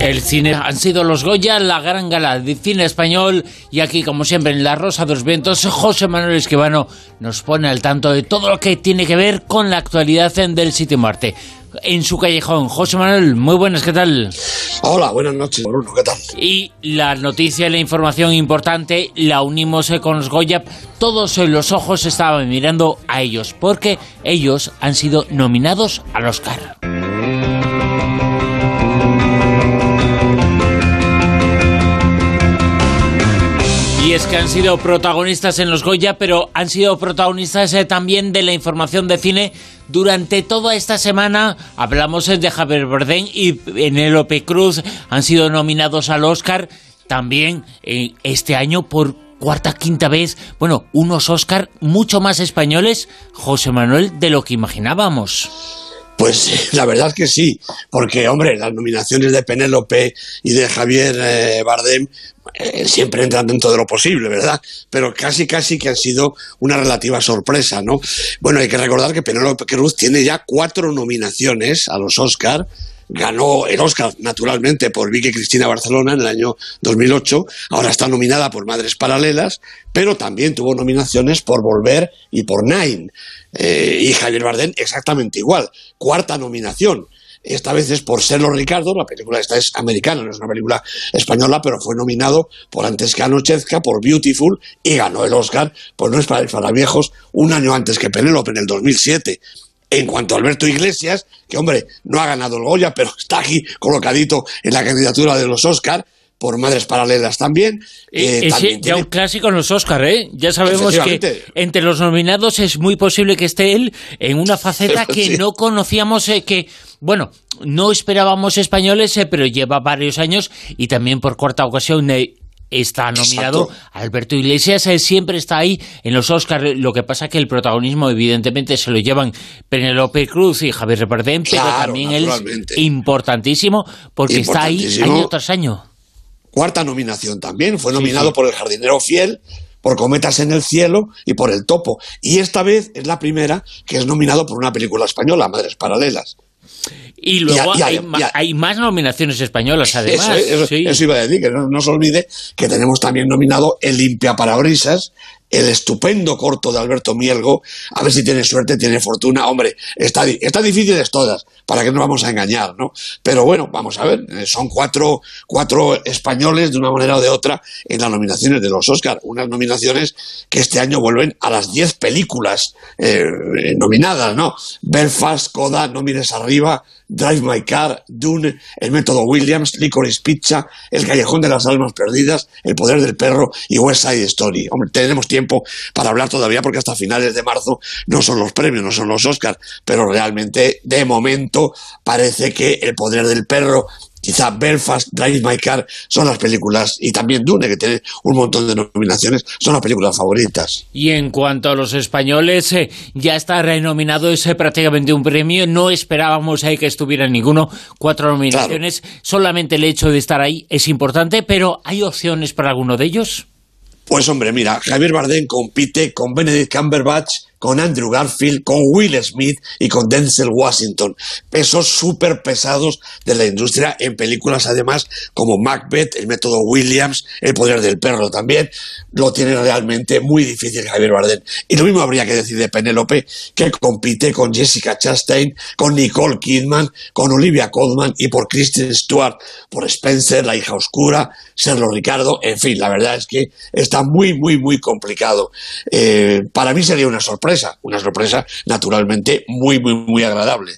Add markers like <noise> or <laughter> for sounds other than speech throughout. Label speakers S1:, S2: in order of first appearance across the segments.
S1: El cine han sido los Goya, la gran gala de cine español y aquí como siempre en La Rosa de los Vientos, José Manuel Esquivano nos pone al tanto de todo lo que tiene que ver con la actualidad del sitio Marte. En su callejón, José Manuel, muy buenas, ¿qué tal?
S2: Hola, buenas noches, Bruno, ¿qué tal?
S1: Y la noticia y la información importante la unimos con los Goya. Todos los ojos estaban mirando a ellos porque ellos han sido nominados al Oscar. Y es que han sido protagonistas en los Goya, pero han sido protagonistas eh, también de la información de cine durante toda esta semana. Hablamos eh, de Javier Bardem y Penelope Cruz han sido nominados al Oscar también eh, este año por cuarta, quinta vez. Bueno, unos Oscar mucho más españoles, José Manuel, de lo que imaginábamos.
S2: Pues <laughs> la verdad que sí, porque, hombre, las nominaciones de Penélope y de Javier Bardem eh, siempre entran dentro de lo posible, ¿verdad? Pero casi, casi que han sido una relativa sorpresa, ¿no? Bueno, hay que recordar que Penélope Cruz tiene ya cuatro nominaciones a los Oscar. Ganó el Oscar, naturalmente, por Vicky Cristina Barcelona en el año 2008. Ahora está nominada por Madres Paralelas, pero también tuvo nominaciones por Volver y por Nine. Eh, y Javier Bardem exactamente igual. Cuarta nominación. Esta vez es por Serlo Ricardo, la película esta es americana, no es una película española, pero fue nominado por antes que Anochezca, por Beautiful, y ganó el Oscar, pues no es para, para viejos, un año antes que Penélope, en el 2007 en cuanto a Alberto Iglesias, que hombre, no ha ganado el Goya, pero <laughs> está aquí colocadito en la candidatura de los Oscar, por Madres Paralelas también.
S1: Eh, ya un clásico en los Oscar, ¿eh? Ya sabemos que entre los nominados es muy posible que esté él en una faceta <laughs> que no conocíamos, eh, que, bueno, no esperábamos españoles, eh, pero lleva varios años y también por cuarta ocasión está nominado. Alberto Iglesias siempre está ahí en los Oscars. Lo que pasa que el protagonismo, evidentemente, se lo llevan Penelope Cruz y Javier Bardem, pero también él es importantísimo porque está ahí año tras año.
S2: Cuarta nominación también, fue nominado por El jardinero fiel, por Cometas en el cielo y por El topo. Y esta vez es la primera que es nominado por una película española, Madres Paralelas.
S1: Y luego hay, más nominaciones españolas, además.
S2: Eso, iba a decir, que no, no, se olvide que tenemos también nominado El limpia parabrisas, el estupendo corto de Alberto Mielgo, a ver si tiene suerte, tiene fortuna. Hombre, está, está difíciles todas, para que no vamos a engañar, ¿no? Pero bueno, vamos a ver, eh, son cuatro, cuatro españoles de una manera o de otra en las nominaciones de los Oscars, unas nominaciones que este año vuelven a las diez películas eh, nominadas, ¿no? Belfast, Coda, No mires arriba, Drive My Car, Dune, El Método Williams, Licorice Pizza, El Callejón de las Almas Perdidas, El Poder del Perro y West Side Story. Hombre, tenemos tiempo para hablar todavía porque hasta finales de marzo no son los premios, no son los Oscars, pero realmente de momento parece que El Poder del Perro quizá Belfast, Drive My Car son las películas, y también Dune, que tiene un montón de nominaciones, son las películas favoritas.
S1: Y en cuanto a los españoles, eh, ya está renominado ese prácticamente un premio, no esperábamos ahí que estuviera ninguno, cuatro nominaciones, solamente el hecho de estar ahí es importante, pero ¿hay opciones para alguno de ellos?
S2: Pues hombre, mira, Javier Bardem compite con Benedict Cumberbatch, con Andrew Garfield, con Will Smith y con Denzel Washington. Pesos súper pesados de la industria en películas además como Macbeth, El método Williams, El poder del perro también. Lo tiene realmente muy difícil Javier Bardem. Y lo mismo habría que decir de Penélope, que compite con Jessica Chastain, con Nicole Kidman, con Olivia Colman y por Kristen Stewart, por Spencer, La hija oscura, Serlo Ricardo. En fin, la verdad es que está muy, muy, muy complicado. Eh, para mí sería una sorpresa una sorpresa naturalmente muy, muy, muy agradable.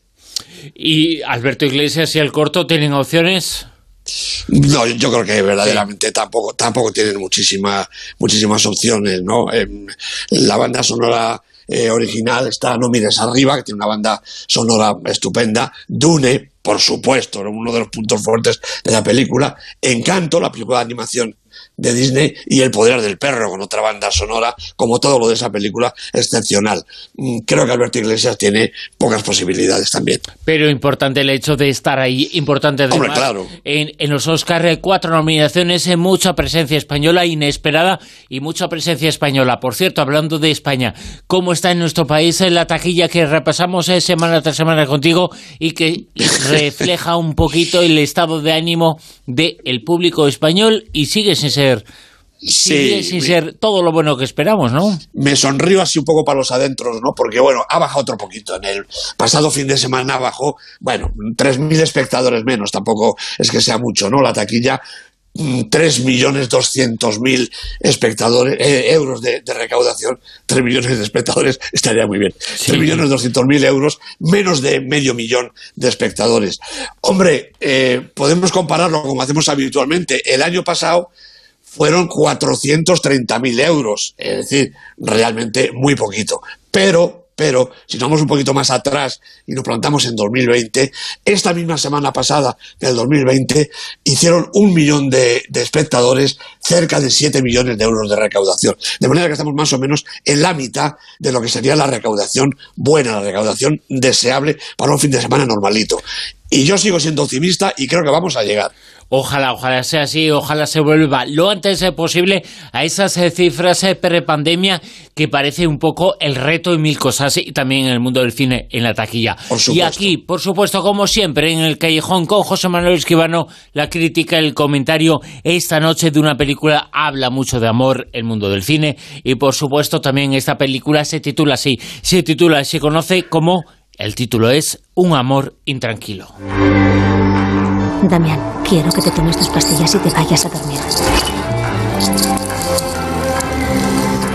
S1: ¿Y Alberto Iglesias y el corto tienen opciones?
S2: No, yo creo que verdaderamente tampoco, tampoco tienen muchísimas muchísimas opciones, ¿no? Em, la banda sonora eh, original está No mires arriba, que tiene una banda sonora estupenda. Dune, por supuesto, uno de los puntos fuertes de la película. Encanto, la película de animación de Disney y El poder del perro, con otra banda sonora, como todo lo de esa película, excepcional. Mm, creo que Alberto Iglesias tiene pocas posibilidades también.
S1: Pero importante el hecho de estar ahí, importante además,
S2: claro.
S1: en, en, los Oscars, cuatro nominaciones, mucha presencia española inesperada y mucha presencia española. Por cierto, hablando de España, ¿cómo está en nuestro país en la taquilla que repasamos eh, semana tras semana contigo y que <laughs> refleja un poquito el estado de ánimo del público español y sigue sin ser sigue sin ser todo lo bueno que esperamos, ¿no?
S2: Me sonrío así un poco para los adentros, ¿no? Porque, bueno, ha bajado otro poquito. En el pasado fin de semana bajó, bueno, 3.000 espectadores menos, tampoco es que sea mucho, ¿no? La taquilla 3.200.000 mm, espectadores, eh, euros de, recaudación, 3 millones de espectadores, estaría muy bien. 3.200.000 euros, menos de medio millón de espectadores. Hombre, eh, podemos compararlo como hacemos habitualmente. El año pasado fueron 430.000 euros, es decir, realmente muy poquito. Pero pero si nos vamos un poquito más atrás y nos plantamos en 2020, esta misma semana pasada del 2020 hicieron un millón de, espectadores, cerca de 7 millones de euros de recaudación. De manera que estamos más o menos en la mitad de lo que sería la recaudación buena, la recaudación deseable para un fin de semana normalito. Y yo sigo siendo optimista y creo que vamos a llegar.
S1: Ojalá, ojalá sea así, ojalá se vuelva lo antes posible a esas eh, cifras eh, pre-pandemia que parece un poco el reto en mil cosas y también en el mundo del cine en la taquilla. y aquí, por supuesto, como siempre, en el Callejón con José Manuel Esquivano, la crítica, el comentario esta noche de una película habla mucho de amor, el mundo del cine y por supuesto también esta película se titula así, se titula, se conoce como, el título es Un amor intranquilo.
S3: Damián, quiero que te tomes tus pastillas y te vayas a dormir.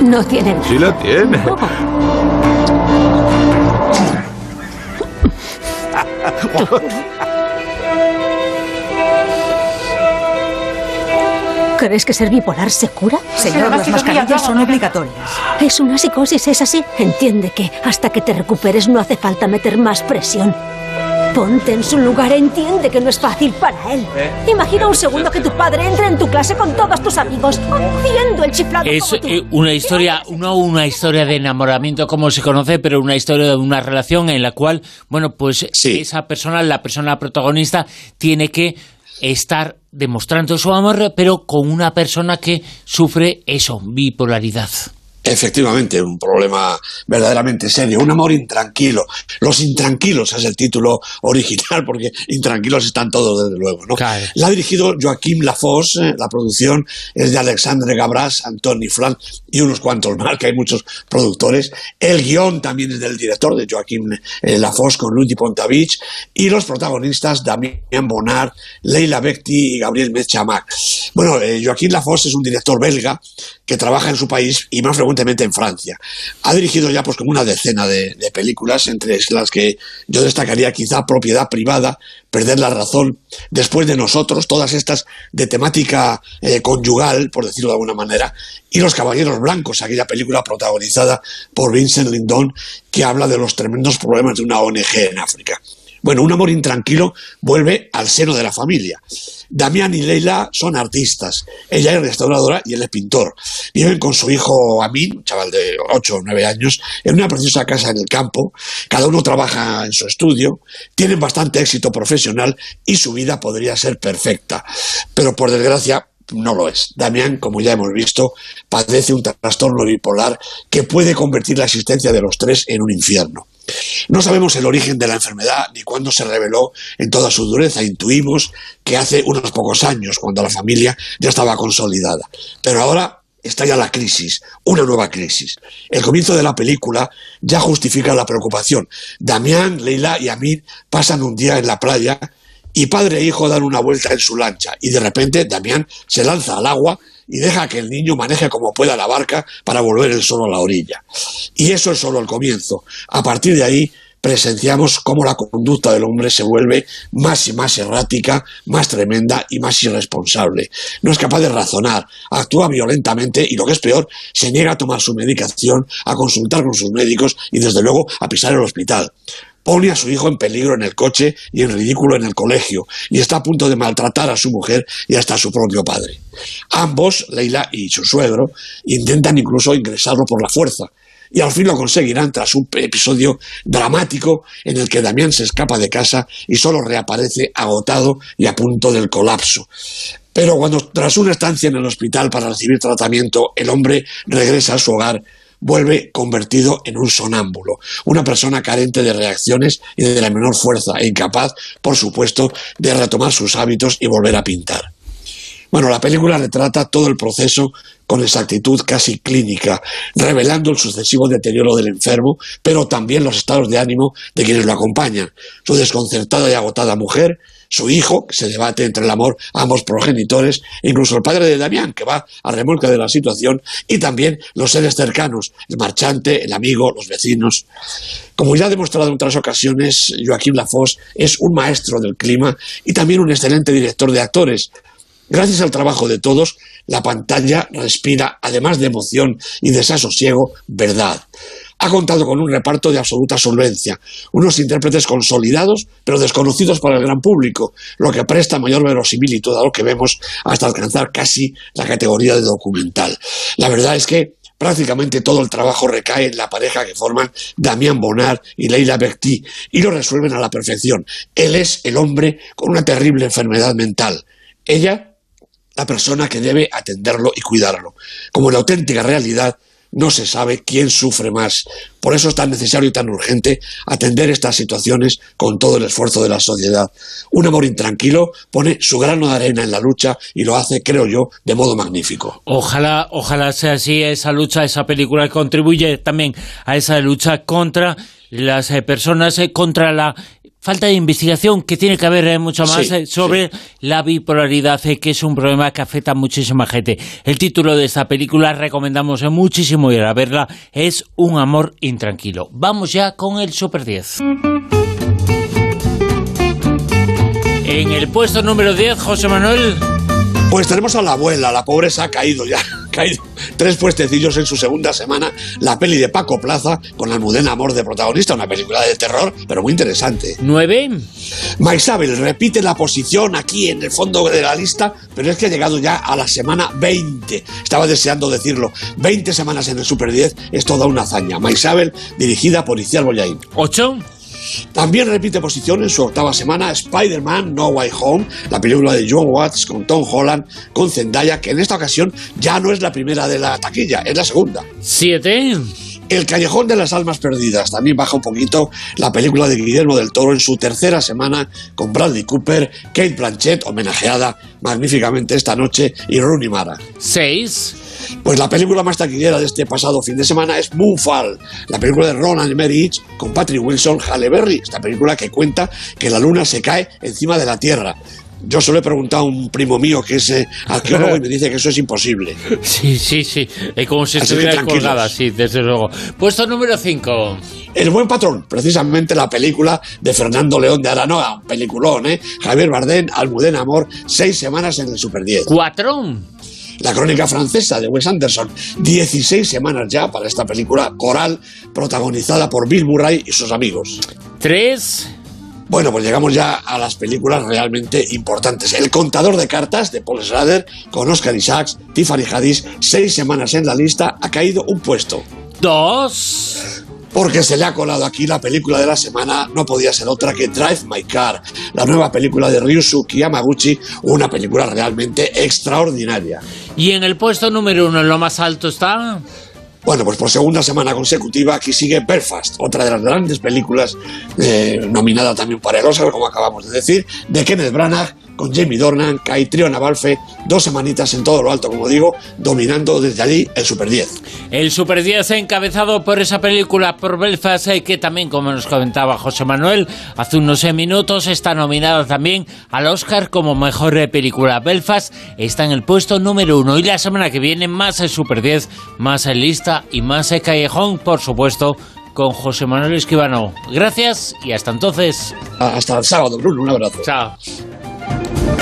S3: No tienen.
S4: Sí la tiene.
S3: ¿Crees que ser bipolar se cura?
S5: Señor, las mascarillas son obligatorias.
S3: Es una psicosis, es así. Entiende que hasta que te recuperes no hace falta meter más presión. Ponte en su lugar, entiende que no es fácil para él. ¿Eh? Imagina un segundo que tu padre entre en tu clase con todos tus amigos, haciendo el chiflado.
S1: Es eh, una historia, no una historia de enamoramiento como se conoce, pero una historia de una relación en la cual, bueno, pues esa persona, la persona protagonista, tiene que estar demostrando su amor, pero con una persona que sufre eso, bipolaridad.
S2: Efectivamente, un problema verdaderamente serio, un amor intranquilo. Los intranquilos es el título <laughs> original, porque intranquilos están todos, desde luego. ¿no? La ha dirigido Joaquim Lafosse, eh, la producción es de Alexandre Gabras, Antoni Flan y unos cuantos más, que hay muchos productores. El guion también es del director, de Joaquim eh, Lafosse, con Luigi Pontavich, y los protagonistas, Damien Bonnard, Leila Bekti y Gabriel Mechamac. Bueno, eh, Joaquim Lafosse es un director belga que trabaja en su país y más frecuentemente en Francia. Ha dirigido ya pues como una decena de, películas, entre las que yo destacaría quizá Propiedad Privada, Perder la Razón, Después de Nosotros, todas estas de temática eh, conyugal, por decirlo de alguna manera, y Los Caballeros Blancos, aquella película protagonizada por Vincent Lindon que habla de los tremendos problemas de una ONG en África. Bueno, un amor intranquilo vuelve al seno de la familia. Damián y Leila son artistas. Ella es restauradora y él es pintor. Viven con su hijo Amin, chaval de 8 o 9 años, en una preciosa casa en el campo. Cada uno trabaja en su estudio. Tienen bastante éxito profesional y su vida podría ser perfecta. Pero por desgracia, no lo es. Damián, como ya hemos visto, padece un trastorno bipolar que puede convertir la existencia de los tres en un infierno. No sabemos el origen de la enfermedad ni cuándo se reveló en toda su dureza. Intuimos que hace unos pocos años, cuando la familia ya estaba consolidada. Pero ahora está ya la crisis, una nueva crisis. El comienzo de la película ya justifica la preocupación. Damián, Leila y Amir pasan un día en la playa y padre e hijo dan una vuelta en su lancha y de repente Damián se lanza al agua y deja que el niño maneje como pueda la barca para volver él solo a la orilla. Y eso es solo el comienzo. A partir de ahí presenciamos cómo la conducta del hombre se vuelve más y más errática, más tremenda y más irresponsable. No es capaz de razonar, actúa violentamente y lo que es peor, se niega a tomar su medicación, a consultar con sus médicos y desde luego a pisar el hospital. Pone a su hijo en peligro en el coche y en ridículo en el colegio, y está a punto de maltratar a su mujer y hasta a su propio padre. Ambos, Leila y su suegro, intentan incluso ingresarlo por la fuerza, y al fin lo conseguirán tras un episodio dramático en el que Damián se escapa de casa y solo reaparece agotado y a punto del colapso. Pero cuando tras una estancia en el hospital para recibir tratamiento el hombre regresa a su hogar, vuelve convertido en un sonámbulo, una persona carente de reacciones y de la menor fuerza e incapaz, por supuesto, de retomar sus hábitos y volver a pintar. Bueno, la película retrata todo el proceso con exactitud casi clínica, revelando el sucesivo deterioro del enfermo, pero también los estados de ánimo de quienes lo acompañan, su desconcertada y agotada mujer, su hijo, que se debate entre el amor a ambos progenitores, incluso el padre de Damián, que va a remolque de la situación, y también los seres cercanos, el marchante, el amigo, los vecinos. Como ya ha demostrado en otras ocasiones, Joaquín Lafosse es un maestro del clima y también un excelente director de actores, Gracias al trabajo de todos, la pantalla respira, además de emoción y desasosiego, verdad. Ha contado con un reparto de absoluta solvencia, unos intérpretes consolidados, pero desconocidos para el gran público, lo que presta mayor verosimilitud a lo que vemos hasta alcanzar casi la categoría de documental. La verdad es que prácticamente todo el trabajo recae en la pareja que forman Damián Bonar y Leila Berti, y lo resuelven a la perfección. Él es el hombre con una terrible enfermedad mental. Ella la persona que debe atenderlo y cuidarlo. Como en la auténtica realidad no se sabe quién sufre más. Por eso es tan necesario y tan urgente atender estas situaciones con todo el esfuerzo de la sociedad. Un amor intranquilo pone su grano de arena en la lucha y lo hace, creo yo, de modo magnífico.
S1: Ojalá, ojalá sea así esa lucha, esa película contribuye también a esa lucha contra las eh, personas, eh, contra la falta de investigación, que tiene que haber eh, mucho más eh, sobre la bipolaridad, eh, que es un problema que afecta a muchísima gente. El título de esta película, recomendamos muchísimo ir a verla, es Un amor intranquilo. Vamos ya con el Super 10. En el puesto número 10, José Manuel.
S2: Pues tenemos a la abuela, la pobre se ha caído ya, caído tres puestecillos en su segunda semana, la peli de Paco Plaza con Almudena Amor de protagonista, una película de terror, pero muy interesante.
S1: ¿Nueve?
S2: Maisabel repite la posición aquí en el fondo de la lista, pero es que ha llegado ya a la semana 20. Estaba deseando decirlo. 20 semanas en el Super 10 es toda una hazaña. Maisabel, dirigida por Iciar Boyain.
S1: ¿Ocho?
S2: También repite posición en su octava semana Spider-Man No Way Home, la película de John Watts con Tom Holland, con Zendaya, que en esta ocasión ya no es la primera de la taquilla, es la segunda.
S1: ¿Siete?
S2: El Callejón de las Almas Perdidas también baja un poquito la película de Guillermo del Toro en su tercera semana con Bradley Cooper, Kate Blanchett, homenajeada magníficamente esta noche, y Rooney Mara.
S1: ¿Seis?
S2: Pues la película más taquillera de este pasado fin de semana es Moonfall, la película de Roland Emmerich con Patrick Wilson, Halle Berry, esta película que cuenta que la luna se cae encima de la Tierra. Yo solo he preguntado a un primo mío que es eh, arqueólogo y me dice que eso es imposible. <laughs>
S1: Sí, sí, sí. Es como si estuviera colgada, sí, desde luego. Puesto número 5.
S2: El buen patrón, precisamente la película de Fernando León de Aranoa, un peliculón, ¿eh? Javier Bardem, Almudena Amor, seis semanas en el Super 10.
S1: ¿Cuatro?
S2: La crónica francesa de Wes Anderson, 16 semanas ya para esta película coral protagonizada por Bill Murray y sus amigos.
S1: ¿Tres?
S2: Bueno, pues llegamos ya a las películas realmente importantes. El contador de cartas de Paul Schrader con Oscar Isaacs, Tiffany Haddish, seis semanas en la lista, ha caído un puesto.
S1: Dos
S2: porque se le ha colado aquí la película de la semana, no podía ser otra que Drive My Car, la nueva película de Ryusuke Yamaguchi, una película realmente extraordinaria.
S1: ¿Y en el puesto número uno, en lo más alto está?
S2: Bueno, pues por segunda semana consecutiva aquí sigue Belfast, otra de las grandes películas eh, nominada también para el Oscar, como acabamos de decir, de Kenneth Branagh, con Jamie Dornan, Caitrio Navalfe, dos semanitas en todo lo alto, como digo, dominando desde allí el Super 10.
S1: El Super 10 encabezado por esa película, por Belfast, eh, que también, como nos comentaba José Manuel, hace unos minutos está nominada también al Oscar como mejor película. Belfast está en el puesto número uno y la semana que viene más el Super 10, más en lista y más el Callejón, por supuesto, con José Manuel Esquivano. Gracias y hasta entonces.
S2: Hasta el sábado, Bruno. Un abrazo.
S1: Chao.